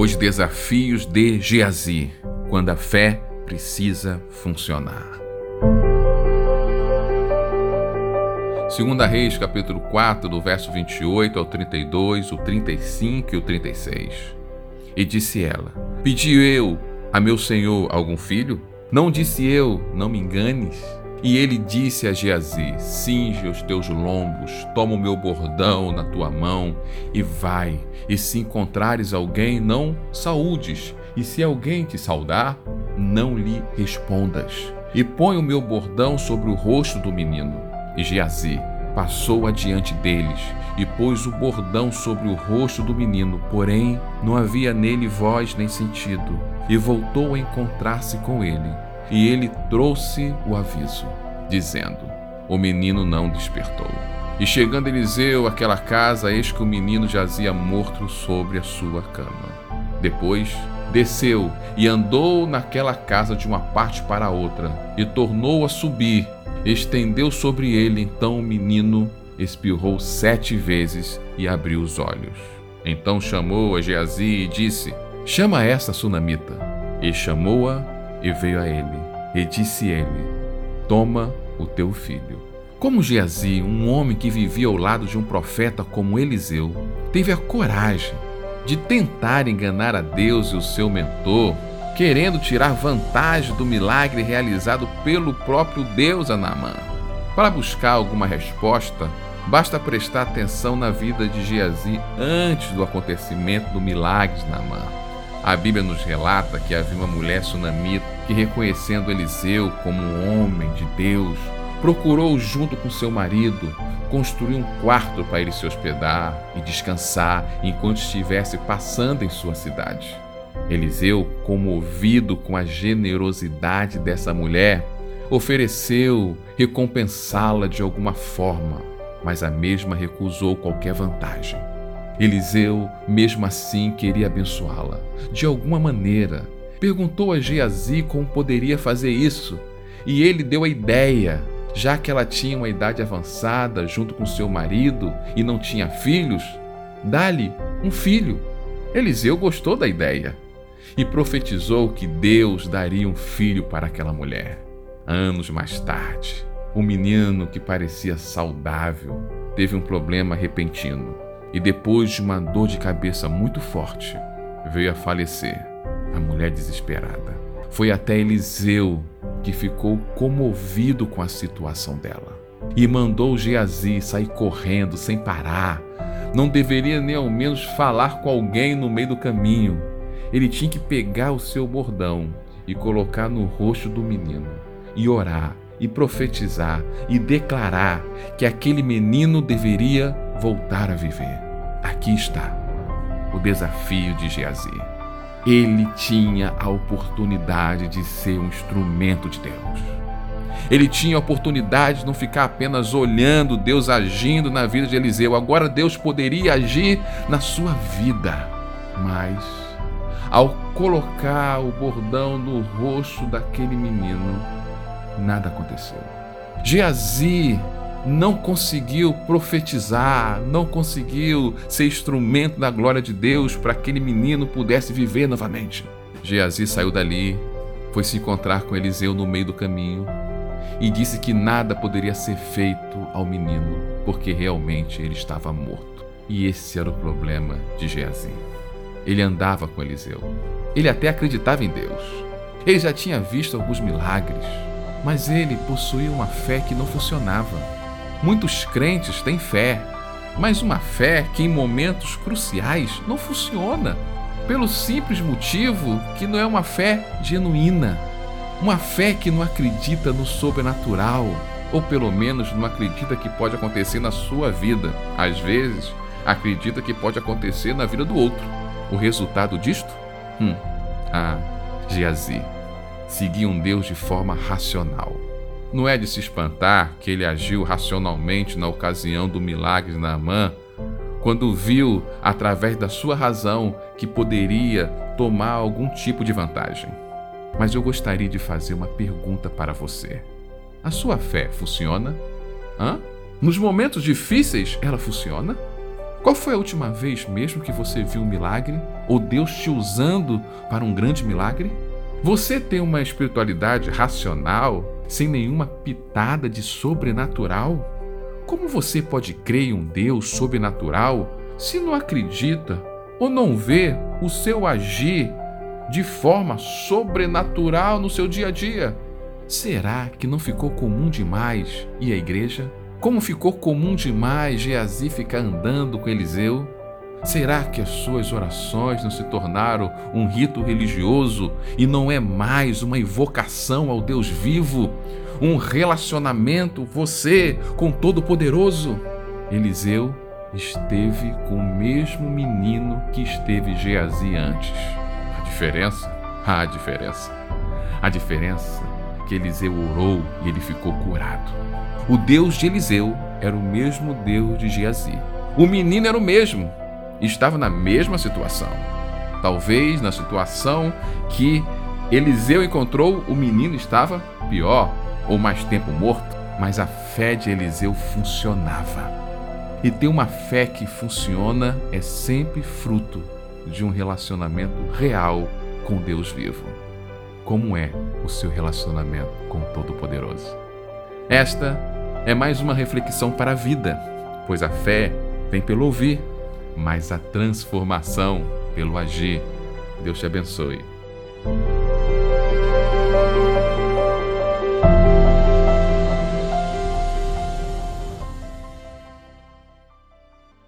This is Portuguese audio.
Os desafios de Geazi, quando a fé precisa funcionar. Segunda Reis, capítulo 4, do verso 28 ao 32, o 35 e o 36. E disse ela: Pedi eu a meu senhor algum filho? Não disse eu, não me enganes. E ele disse a Geazi: Cinge os teus lombos, toma o meu bordão na tua mão e vai. E se encontrares alguém, não saúdes. E se alguém te saudar, não lhe respondas. E põe o meu bordão sobre o rosto do menino e Geazi passou adiante deles e pôs o bordão sobre o rosto do menino, porém não havia nele voz nem sentido, e voltou a encontrar-se com ele. E ele trouxe o aviso, dizendo: O menino não despertou. E chegando Eliseu àquela casa, eis que o menino jazia morto sobre a sua cama. Depois desceu e andou naquela casa de uma parte para a outra, e tornou a subir estendeu sobre ele. Então o menino espirrou sete vezes e abriu os olhos. Então chamou a Geazi e disse: Chama essa sunamita. E chamou-a e veio a ele. E disse ele: Toma o teu filho. Como Geazi, um homem que vivia ao lado de um profeta como Eliseu, teve a coragem de tentar enganar a Deus e o seu mentor querendo tirar vantagem do milagre realizado pelo próprio Deus a Naamã. Para buscar alguma resposta, basta prestar atenção na vida de Geazi antes do acontecimento do milagre de Naamã. A Bíblia nos relata que havia uma mulher sunamita que, reconhecendo Eliseu como um homem de Deus, procurou, junto com seu marido, construir um quarto para ele se hospedar e descansar enquanto estivesse passando em sua cidade. Eliseu, comovido com a generosidade dessa mulher, ofereceu recompensá-la de alguma forma, mas a mesma recusou qualquer vantagem. Eliseu, mesmo assim, queria abençoá-la, de alguma maneira. Perguntou a Geazi como poderia fazer isso, e ele deu a ideia, já que ela tinha uma idade avançada junto com seu marido e não tinha filhos, dá-lhe um filho. Eliseu gostou da ideia e profetizou que Deus daria um filho para aquela mulher. Anos mais tarde, o menino que parecia saudável teve um problema repentino e, depois de uma dor de cabeça muito forte, veio a falecer. A mulher desesperada foi até Eliseu, que ficou comovido com a situação dela e mandou Geazi sair correndo sem parar. Não deveria nem ao menos falar com alguém no meio do caminho ele tinha que pegar o seu bordão e colocar no rosto do menino e orar e profetizar e declarar que aquele menino deveria voltar a viver. Aqui está o desafio de Geazi. Ele tinha a oportunidade de ser um instrumento de Deus. Ele tinha a oportunidade de não ficar apenas olhando Deus agindo na vida de Eliseu. Agora Deus poderia agir na sua vida. Mas ao colocar o bordão no rosto daquele menino, nada aconteceu. Geazi não conseguiu profetizar, não conseguiu ser instrumento da glória de Deus para que aquele menino pudesse viver novamente. Geazi saiu dali, foi se encontrar com Eliseu no meio do caminho e disse que nada poderia ser feito ao menino, porque realmente ele estava morto. E esse era o problema de Geazi. Ele andava com Eliseu. Ele até acreditava em Deus. Ele já tinha visto alguns milagres, mas ele possuía uma fé que não funcionava. Muitos crentes têm fé, mas uma fé que em momentos cruciais não funciona, pelo simples motivo que não é uma fé genuína. Uma fé que não acredita no sobrenatural, ou pelo menos não acredita que pode acontecer na sua vida. Às vezes, acredita que pode acontecer na vida do outro. O resultado disto? Hum, ah, Geazi seguia um Deus de forma racional. Não é de se espantar que ele agiu racionalmente na ocasião do milagre de Naamã, quando viu, através da sua razão, que poderia tomar algum tipo de vantagem. Mas eu gostaria de fazer uma pergunta para você. A sua fé funciona? Hã? Nos momentos difíceis, ela funciona? Qual foi a última vez mesmo que você viu um milagre ou Deus te usando para um grande milagre? Você tem uma espiritualidade racional, sem nenhuma pitada de sobrenatural? Como você pode crer em um Deus sobrenatural se não acredita ou não vê o seu agir de forma sobrenatural no seu dia a dia? Será que não ficou comum demais ir à igreja? Como ficou comum demais Geazi ficar andando com Eliseu? Será que as suas orações não se tornaram um rito religioso e não é mais uma invocação ao Deus vivo, um relacionamento você com Todo-Poderoso? Eliseu esteve com o mesmo menino que esteve Geazi antes. A diferença? A diferença. A diferença que Eliseu orou e ele ficou curado. O Deus de Eliseu era o mesmo Deus de Geazi. O menino era o mesmo, estava na mesma situação. Talvez na situação que Eliseu encontrou, o menino estava pior ou mais tempo morto, mas a fé de Eliseu funcionava. E ter uma fé que funciona é sempre fruto de um relacionamento real com Deus vivo como é o seu relacionamento com o Todo-Poderoso. Esta é mais uma reflexão para a vida, pois a fé vem pelo ouvir, mas a transformação pelo agir. Deus te abençoe.